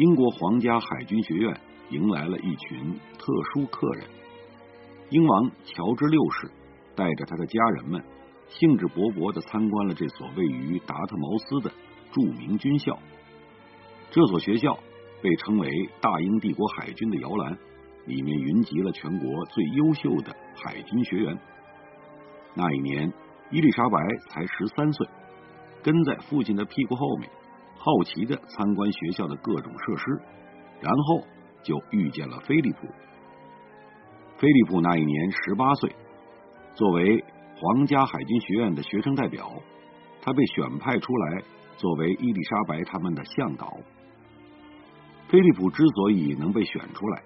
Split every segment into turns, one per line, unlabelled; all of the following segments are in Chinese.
英国皇家海军学院迎来了一群特殊客人，英王乔治六世带着他的家人们。兴致勃勃的参观了这所位于达特茅斯的著名军校。这所学校被称为大英帝国海军的摇篮，里面云集了全国最优秀的海军学员。那一年，伊丽莎白才十三岁，跟在父亲的屁股后面，好奇的参观学校的各种设施，然后就遇见了菲利普。菲利普那一年十八岁，作为。皇家海军学院的学生代表，他被选派出来作为伊丽莎白他们的向导。菲利普之所以能被选出来，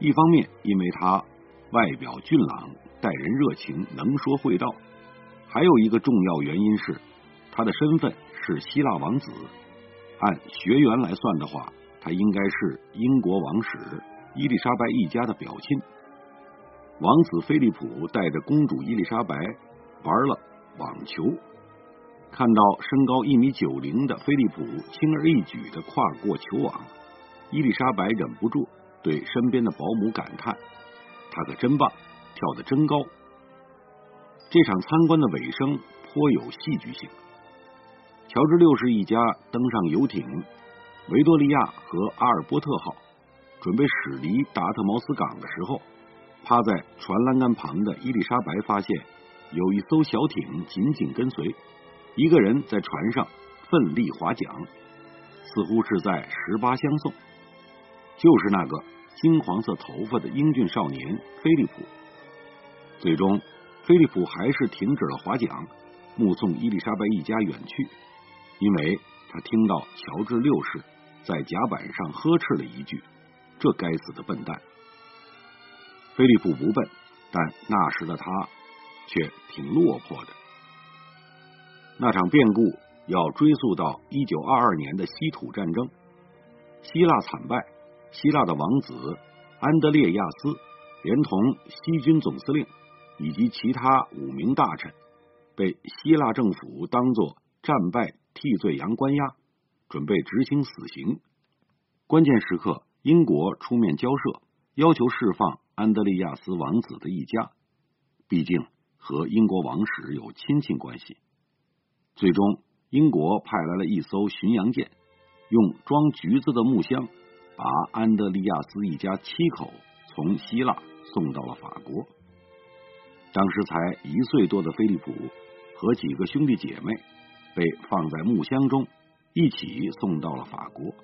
一方面因为他外表俊朗、待人热情、能说会道，还有一个重要原因是他的身份是希腊王子。按学员来算的话，他应该是英国王室伊丽莎白一家的表亲。王子菲利普带着公主伊丽莎白。玩了网球，看到身高一米九零的菲利普轻而易举的跨过球网，伊丽莎白忍不住对身边的保姆感叹：“他可真棒，跳得真高。”这场参观的尾声颇有戏剧性。乔治六世一家登上游艇“维多利亚”和“阿尔波特号”，准备驶离达特茅斯港的时候，趴在船栏杆旁的伊丽莎白发现。有一艘小艇紧紧跟随，一个人在船上奋力划桨，似乎是在十八相送。就是那个金黄色头发的英俊少年菲利普。最终，菲利普还是停止了划桨，目送伊丽莎白一家远去，因为他听到乔治六世在甲板上呵斥了一句：“这该死的笨蛋！”菲利普不笨，但那时的他。却挺落魄的。那场变故要追溯到一九二二年的稀土战争，希腊惨败，希腊的王子安德烈亚斯连同西军总司令以及其他五名大臣被希腊政府当作战败替罪羊关押，准备执行死刑。关键时刻，英国出面交涉，要求释放安德利亚斯王子的一家，毕竟。和英国王室有亲戚关系，最终英国派来了一艘巡洋舰，用装橘子的木箱把安德利亚斯一家七口从希腊送到了法国。当时才一岁多的菲利普和几个兄弟姐妹被放在木箱中，一起送到了法国。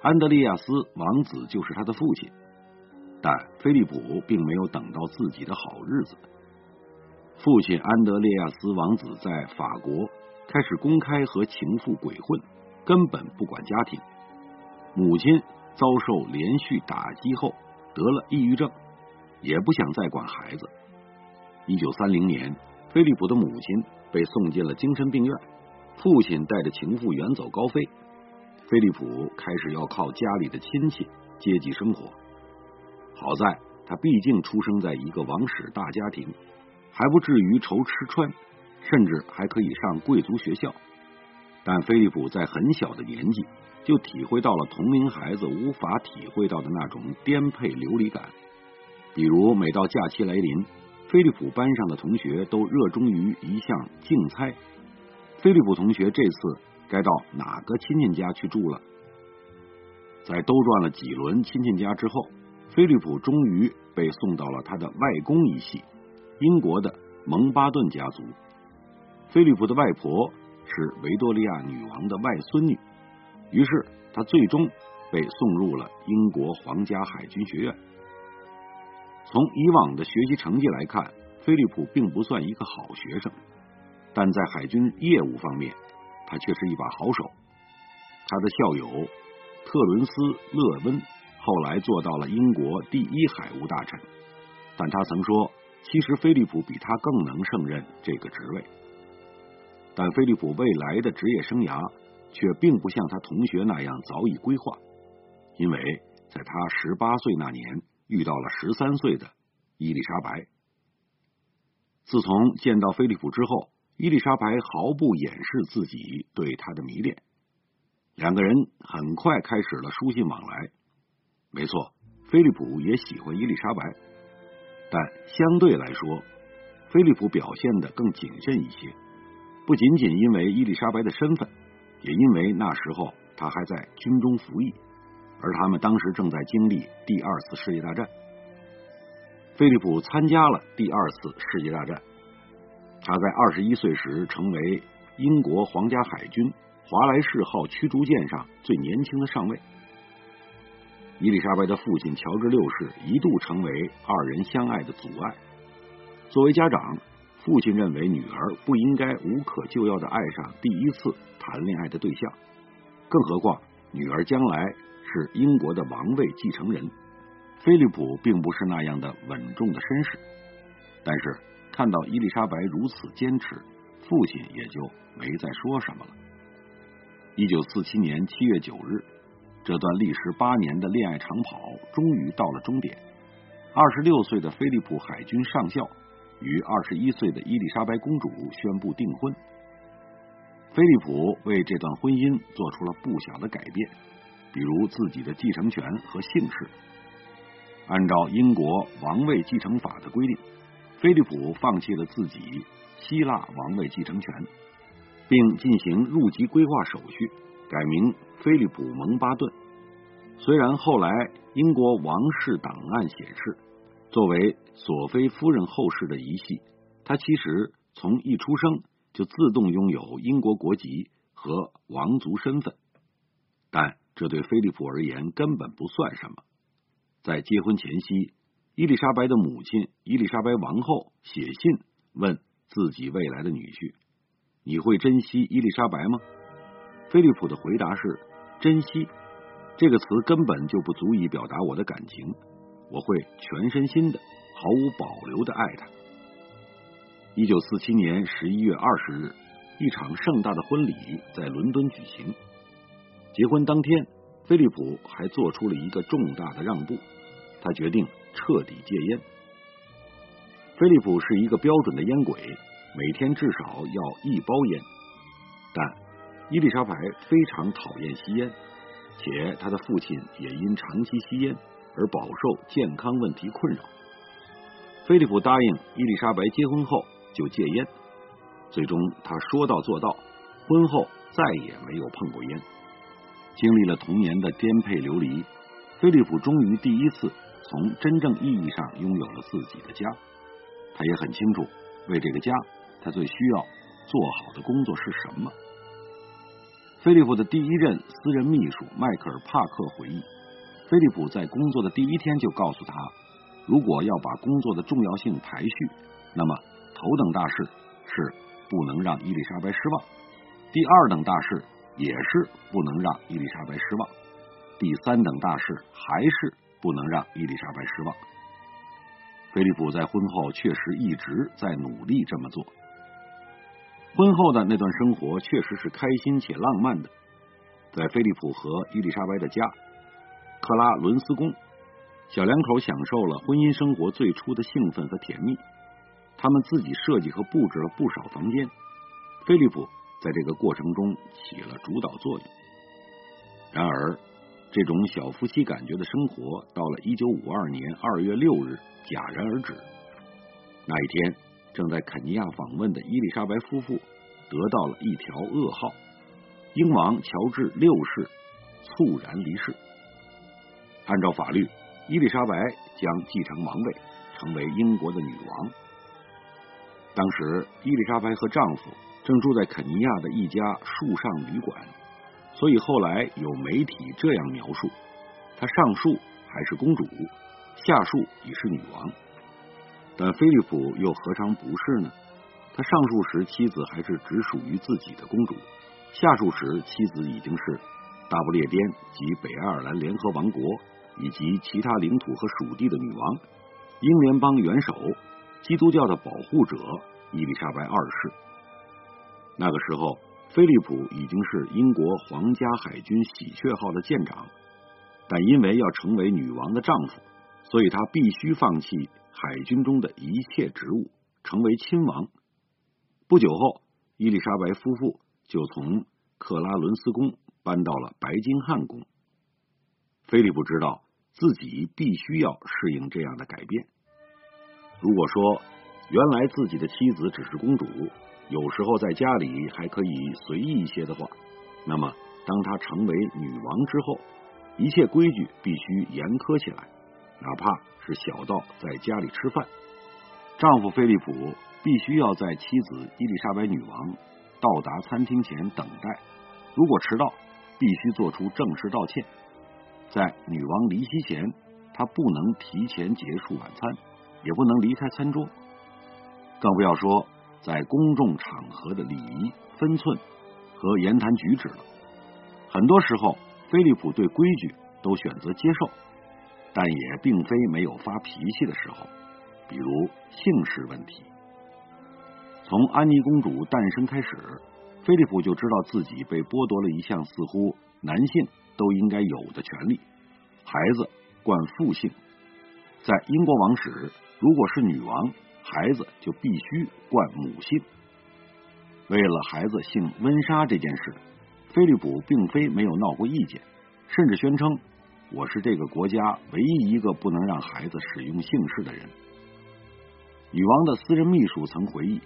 安德利亚斯王子就是他的父亲，但菲利普并没有等到自己的好日子。父亲安德烈亚斯王子在法国开始公开和情妇鬼混，根本不管家庭。母亲遭受连续打击后得了抑郁症，也不想再管孩子。一九三零年，菲利普的母亲被送进了精神病院，父亲带着情妇远走高飞，菲利普开始要靠家里的亲戚接济生活。好在他毕竟出生在一个王室大家庭。还不至于愁吃穿，甚至还可以上贵族学校。但菲利普在很小的年纪就体会到了同龄孩子无法体会到的那种颠沛流离感。比如，每到假期来临，菲利普班上的同学都热衷于一项竞猜：菲利普同学这次该到哪个亲戚家去住了？在兜转了几轮亲戚家之后，菲利普终于被送到了他的外公一系。英国的蒙巴顿家族，菲利普的外婆是维多利亚女王的外孙女，于是他最终被送入了英国皇家海军学院。从以往的学习成绩来看，菲利普并不算一个好学生，但在海军业务方面，他却是一把好手。他的校友特伦斯·勒温后来做到了英国第一海务大臣，但他曾说，其实菲利普比他更能胜任这个职位。但菲利普未来的职业生涯却并不像他同学那样早已规划，因为在他十八岁那年遇到了十三岁的伊丽莎白。自从见到菲利普之后，伊丽莎白毫不掩饰自己对他的迷恋，两个人很快开始了书信往来。没错，菲利普也喜欢伊丽莎白，但相对来说，菲利普表现的更谨慎一些。不仅仅因为伊丽莎白的身份，也因为那时候他还在军中服役，而他们当时正在经历第二次世界大战。菲利普参加了第二次世界大战。他在二十一岁时成为英国皇家海军华莱士号驱逐舰上最年轻的上尉。伊丽莎白的父亲乔治六世一度成为二人相爱的阻碍。作为家长，父亲认为女儿不应该无可救药的爱上第一次谈恋爱的对象，更何况女儿将来是英国的王位继承人。菲利普并不是那样的稳重的绅士，但是。看到伊丽莎白如此坚持，父亲也就没再说什么了。一九四七年七月九日，这段历时八年的恋爱长跑终于到了终点。二十六岁的菲利普海军上校与二十一岁的伊丽莎白公主宣布订婚。菲利普为这段婚姻做出了不小的改变，比如自己的继承权和姓氏。按照英国王位继承法的规定。菲利普放弃了自己希腊王位继承权，并进行入籍规划手续，改名菲利普蒙巴顿。虽然后来英国王室档案显示，作为索菲夫人后世的一系，他其实从一出生就自动拥有英国国籍和王族身份，但这对菲利普而言根本不算什么。在结婚前夕。伊丽莎白的母亲伊丽莎白王后写信问自己未来的女婿：“你会珍惜伊丽莎白吗？”菲利普的回答是：“珍惜这个词根本就不足以表达我的感情，我会全身心的、毫无保留的爱她。”一九四七年十一月二十日，一场盛大的婚礼在伦敦举行。结婚当天，菲利普还做出了一个重大的让步，他决定。彻底戒烟。菲利普是一个标准的烟鬼，每天至少要一包烟。但伊丽莎白非常讨厌吸烟，且他的父亲也因长期吸烟而饱受健康问题困扰。菲利普答应伊丽莎白结婚后就戒烟，最终他说到做到，婚后再也没有碰过烟。经历了童年的颠沛流离，菲利普终于第一次。从真正意义上拥有了自己的家，他也很清楚，为这个家，他最需要做好的工作是什么。菲利普的第一任私人秘书迈克尔·帕克回忆，菲利普在工作的第一天就告诉他，如果要把工作的重要性排序，那么头等大事是不能让伊丽莎白失望，第二等大事也是不能让伊丽莎白失望，第三等大事还是。不能让伊丽莎白失望。菲利普在婚后确实一直在努力这么做。婚后的那段生活确实是开心且浪漫的。在菲利普和伊丽莎白的家——克拉伦斯宫，小两口享受了婚姻生活最初的兴奋和甜蜜。他们自己设计和布置了不少房间，菲利普在这个过程中起了主导作用。然而。这种小夫妻感觉的生活，到了一九五二年二月六日戛然而止。那一天，正在肯尼亚访问的伊丽莎白夫妇得到了一条噩耗：英王乔治六世猝然离世。按照法律，伊丽莎白将继承王位，成为英国的女王。当时，伊丽莎白和丈夫正住在肯尼亚的一家树上旅馆。所以后来有媒体这样描述：她上树还是公主，下树已是女王。但菲利普又何尝不是呢？他上树时妻子还是只属于自己的公主，下树时妻子已经是大不列颠及北爱尔兰联合王国以及其他领土和属地的女王，英联邦元首，基督教的保护者伊丽莎白二世。那个时候，菲利普已经是英国皇家海军喜鹊号的舰长，但因为要成为女王的丈夫，所以他必须放弃海军中的一切职务，成为亲王。不久后，伊丽莎白夫妇就从克拉伦斯宫搬到了白金汉宫。菲利普知道自己必须要适应这样的改变。如果说原来自己的妻子只是公主，有时候在家里还可以随意一些的话，那么当她成为女王之后，一切规矩必须严苛起来，哪怕是小到在家里吃饭，丈夫菲利普。必须要在妻子伊丽莎白女王到达餐厅前等待，如果迟到，必须做出正式道歉。在女王离席前，他不能提前结束晚餐，也不能离开餐桌，更不要说在公众场合的礼仪、分寸和言谈举止了。很多时候，菲利普对规矩都选择接受，但也并非没有发脾气的时候，比如姓氏问题。从安妮公主诞生开始，菲利普就知道自己被剥夺了一项似乎男性都应该有的权利——孩子冠父姓。在英国王室，如果是女王，孩子就必须冠母姓。为了孩子姓温莎这件事，菲利普并非没有闹过意见，甚至宣称：“我是这个国家唯一一个不能让孩子使用姓氏的人。”女王的私人秘书曾回忆。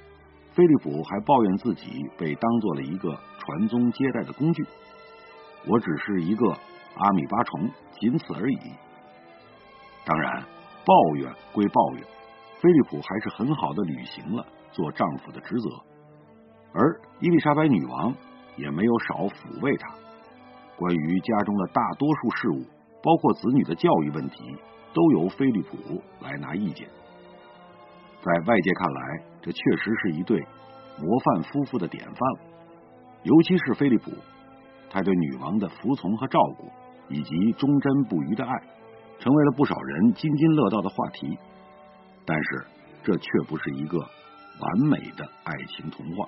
菲利普还抱怨自己被当做了一个传宗接代的工具。我只是一个阿米巴虫，仅此而已。当然，抱怨归抱怨，菲利普还是很好的履行了做丈夫的职责。而伊丽莎白女王也没有少抚慰他。关于家中的大多数事务，包括子女的教育问题，都由菲利普来拿意见。在外界看来，这确实是一对模范夫妇的典范了。尤其是菲利普，他对女王的服从和照顾，以及忠贞不渝的爱，成为了不少人津津乐道的话题。但是，这却不是一个完美的爱情童话。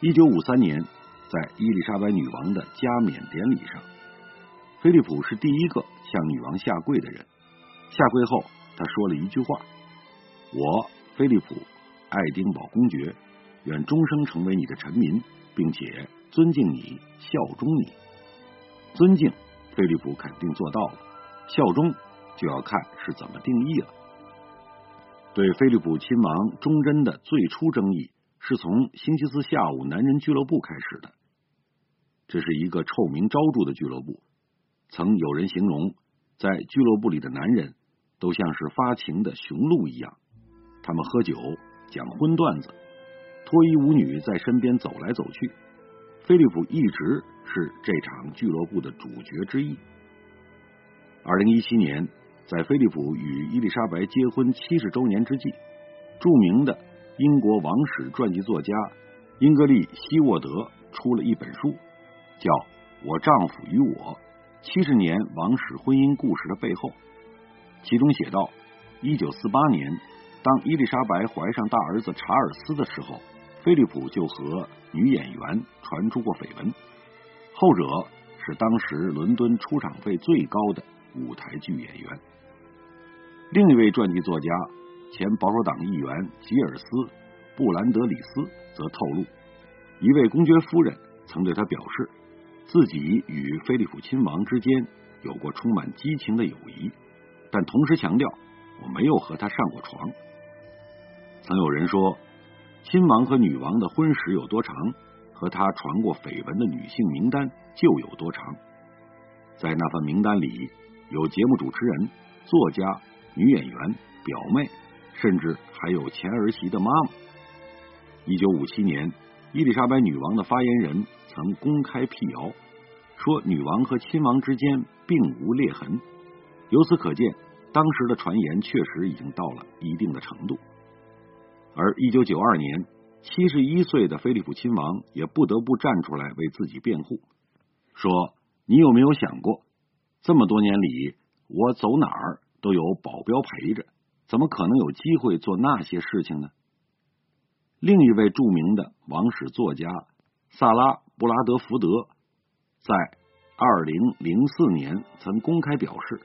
一九五三年，在伊丽莎白女王的加冕典礼上，菲利普是第一个向女王下跪的人。下跪后，他说了一句话。我菲利普爱丁堡公爵，愿终生成为你的臣民，并且尊敬你，效忠你。尊敬菲利普肯定做到了，效忠就要看是怎么定义了。对菲利普亲王忠贞的最初争议，是从星期四下午男人俱乐部开始的。这是一个臭名昭著的俱乐部，曾有人形容，在俱乐部里的男人都像是发情的雄鹿一样。他们喝酒，讲荤段子，脱衣舞女在身边走来走去。菲利普一直是这场俱乐部的主角之一。二零一七年，在菲利普与伊丽莎白结婚七十周年之际，著名的英国王室传记作家英格丽希沃德出了一本书，叫《我丈夫与我：七十年王室婚姻故事的背后》，其中写道：一九四八年。当伊丽莎白怀上大儿子查尔斯的时候，菲利普就和女演员传出过绯闻。后者是当时伦敦出场费最高的舞台剧演员。另一位传记作家、前保守党议员吉尔斯·布兰德里斯则透露，一位公爵夫人曾对他表示，自己与菲利普亲王之间有过充满激情的友谊，但同时强调，我没有和他上过床。曾有人说，亲王和女王的婚史有多长，和他传过绯闻的女性名单就有多长。在那份名单里，有节目主持人、作家、女演员、表妹，甚至还有前儿媳的妈妈。一九五七年，伊丽莎白女王的发言人曾公开辟谣，说女王和亲王之间并无裂痕。由此可见，当时的传言确实已经到了一定的程度。而一九九二年，七十一岁的菲利普亲王也不得不站出来为自己辩护，说你有没有想过，这么多年里，我走哪儿都有保镖陪着，怎么可能有机会做那些事情呢？另一位著名的王室作家萨拉布拉德福德在二零零四年曾公开表示，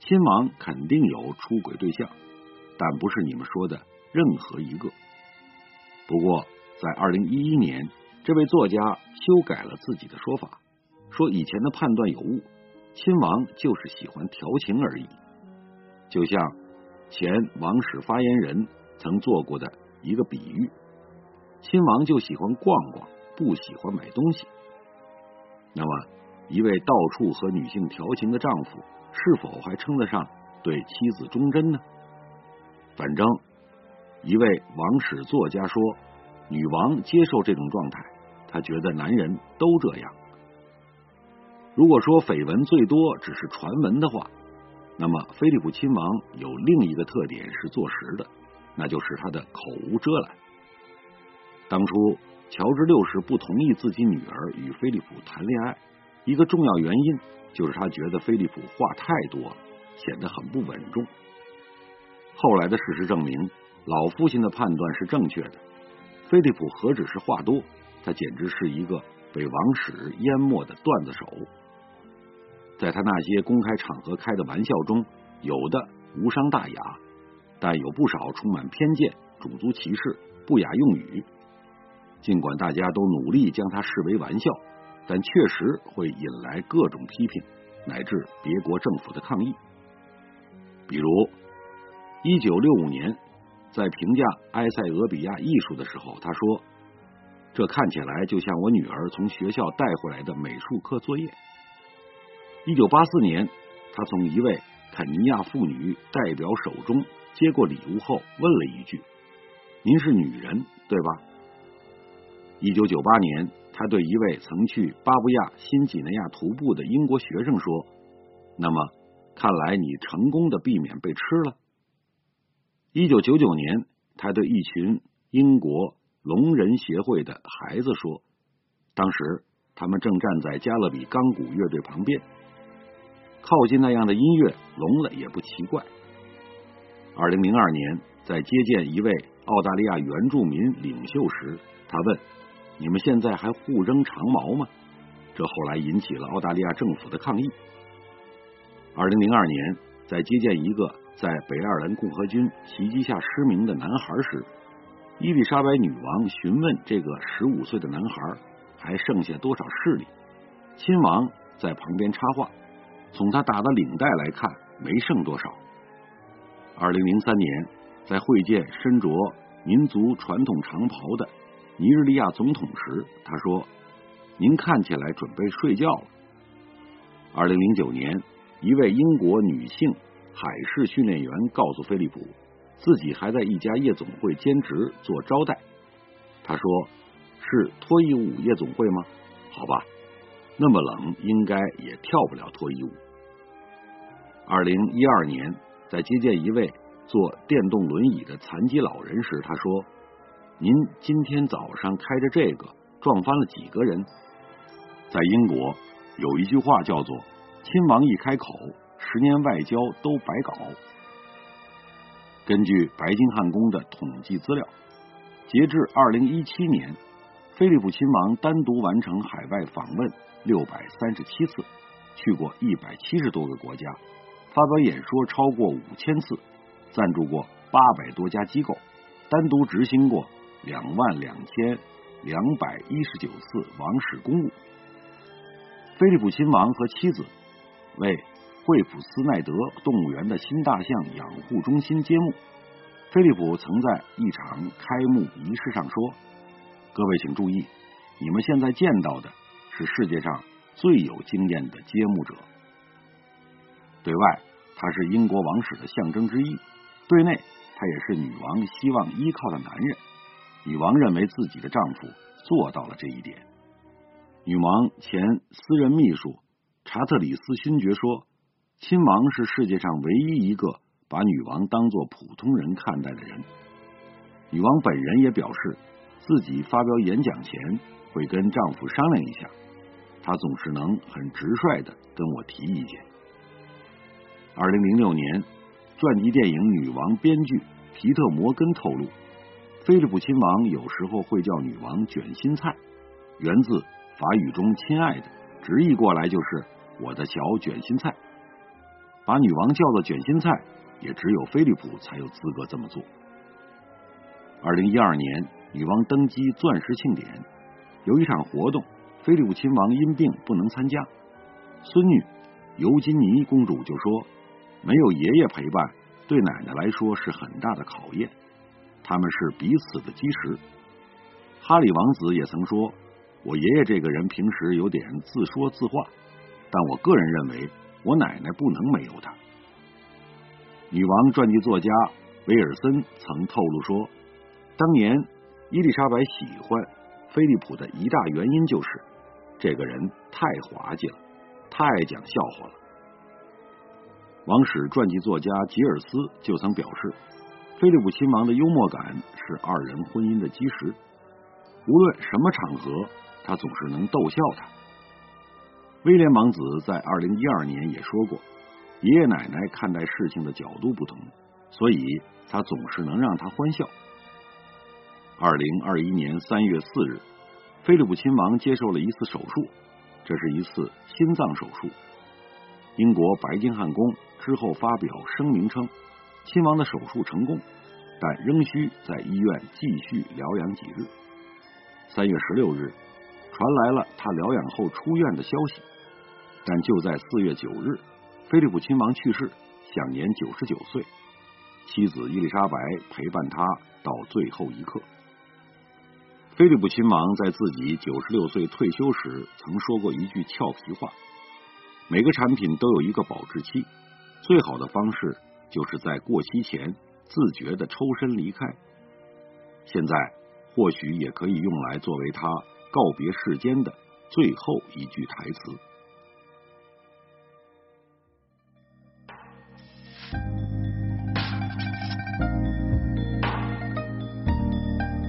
亲王肯定有出轨对象，但不是你们说的任何一个。不过，在二零一一年，这位作家修改了自己的说法，说以前的判断有误，亲王就是喜欢调情而已，就像前王室发言人曾做过的一个比喻。亲王就喜欢逛逛，不喜欢买东西。那么，一位到处和女性调情的丈夫，是否还称得上对妻子忠贞呢？反正，一位王室作家说，女王接受这种状态，她觉得男人都这样。如果说绯闻最多只是传闻的话，那么菲利普亲王有另一个特点是坐实的，那就是他的口无遮拦。当初乔治六世不同意自己女儿与菲利普谈恋爱，一个重要原因就是他觉得菲利普话太多了，显得很不稳重。后来的事实证明，老父亲的判断是正确的。菲利普何止是话多，他简直是一个被王室淹没的段子手。在他那些公开场合开的玩笑中，有的无伤大雅，但有不少充满偏见、种族歧视、不雅用语。尽管大家都努力将它视为玩笑，但确实会引来各种批评，乃至别国政府的抗议。比如，一九六五年，在评价埃塞俄比亚艺术的时候，他说：“这看起来就像我女儿从学校带回来的美术课作业。”一九八四年，他从一位肯尼亚妇女代表手中接过礼物后，问了一句：“您是女人，对吧？”一九九八年，他对一位曾去巴布亚新几内亚徒步的英国学生说：“那么，看来你成功的避免被吃了。”一九九九年，他对一群英国聋人协会的孩子说：“当时他们正站在加勒比钢鼓乐队旁边，靠近那样的音乐，聋了也不奇怪。”二零零二年，在接见一位澳大利亚原住民领袖时，他问。你们现在还互扔长矛吗？这后来引起了澳大利亚政府的抗议。二零零二年，在接见一个在北爱尔兰共和军袭击下失明的男孩时，伊丽莎白女王询问这个十五岁的男孩还剩下多少视力。亲王在旁边插话：“从他打的领带来看，没剩多少。”二零零三年，在会见身着民族传统长袍的。尼日利亚总统时，他说：“您看起来准备睡觉了。”二零零九年，一位英国女性海事训练员告诉菲利普，自己还在一家夜总会兼职做招待。他说：“是脱衣舞夜总会吗？好吧，那么冷，应该也跳不了脱衣舞。”二零一二年，在接见一位坐电动轮椅的残疾老人时，他说。您今天早上开着这个撞翻了几个人？在英国有一句话叫做“亲王一开口，十年外交都白搞”。根据白金汉宫的统计资料，截至二零一七年，菲利普亲王单独完成海外访问六百三十七次，去过一百七十多个国家，发表演说超过五千次，赞助过八百多家机构，单独执行过。两万两千两百一十九次王室公务。菲利普亲王和妻子为惠普斯奈德动物园的新大象养护中心揭幕。菲利普曾在一场开幕仪式上说：“各位请注意，你们现在见到的是世界上最有经验的揭幕者。对外，他是英国王室的象征之一；对内，他也是女王希望依靠的男人。”女王认为自己的丈夫做到了这一点。女王前私人秘书查特里斯勋爵说：“亲王是世界上唯一一个把女王当作普通人看待的人。”女王本人也表示，自己发表演讲前会跟丈夫商量一下。他总是能很直率的跟我提意见。二零零六年，传记电影《女王》编剧皮特·摩根透露，菲利普亲王有时候会叫女王卷心菜，源自法语中“亲爱的”，直译过来就是“我的小卷心菜”。把女王叫做卷心菜，也只有菲利普才有资格这么做。二零一二年，女王登基钻石庆典，有一场活动。菲利普亲王因病不能参加，孙女尤金妮公主就说：“没有爷爷陪伴，对奶奶来说是很大的考验。他们是彼此的基石。”哈里王子也曾说：“我爷爷这个人平时有点自说自话，但我个人认为，我奶奶不能没有他。”女王传记作家威尔森曾透露说：“当年伊丽莎白喜欢菲利普的一大原因就是。”这个人太滑稽了，太讲笑话了。王室传记作家吉尔斯就曾表示，菲利普亲王的幽默感是二人婚姻的基石，无论什么场合，他总是能逗笑他。威廉王子在二零一二年也说过，爷爷奶奶看待事情的角度不同，所以他总是能让他欢笑。二零二一年三月四日。菲利普亲王接受了一次手术，这是一次心脏手术。英国白金汉宫之后发表声明称，亲王的手术成功，但仍需在医院继续疗养几日。三月十六日，传来了他疗养后出院的消息，但就在四月九日，菲利普亲王去世，享年九十九岁。妻子伊丽莎白陪伴他到最后一刻。菲利普亲王在自己九十六岁退休时曾说过一句俏皮话：“每个产品都有一个保质期，最好的方式就是在过期前自觉的抽身离开。”现在或许也可以用来作为他告别世间的最后一句台词。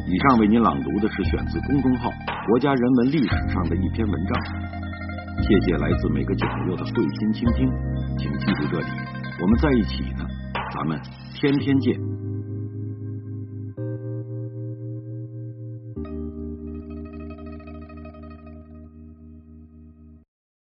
以上为您朗读的是选自公众号《国家人文历史》上的一篇文章。谢谢来自每个角落的慧心倾听，请记住这里，我们在一起呢，咱们天天见。